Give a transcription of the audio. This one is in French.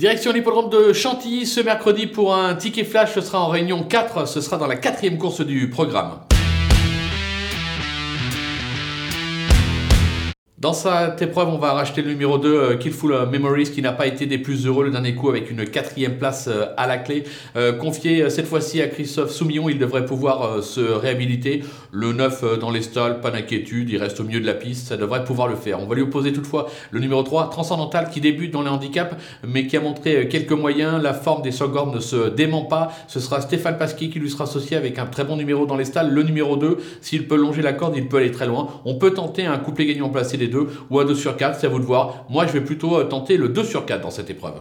Direction l'hippodrome de Chantilly ce mercredi pour un ticket flash. Ce sera en réunion 4. Ce sera dans la quatrième course du programme. Dans cette épreuve, on va racheter le numéro 2, euh, Killful Memories, qui n'a pas été des plus heureux le dernier coup avec une quatrième place euh, à la clé. Euh, confié cette fois-ci à Christophe Soumillon, il devrait pouvoir se réhabiliter. Le 9 dans les stalls, pas d'inquiétude, il reste au milieu de la piste, ça devrait pouvoir le faire. On va lui opposer toutefois le numéro 3, Transcendental, qui débute dans les handicaps, mais qui a montré quelques moyens. La forme des Sogorn ne se dément pas. Ce sera Stéphane Pasquier qui lui sera associé avec un très bon numéro dans les stalls. Le numéro 2, s'il peut longer la corde, il peut aller très loin. On peut tenter un couplet gagnant placé des deux ou un 2 sur 4, c'est à vous de voir. Moi, je vais plutôt euh, tenter le 2 sur 4 dans cette épreuve.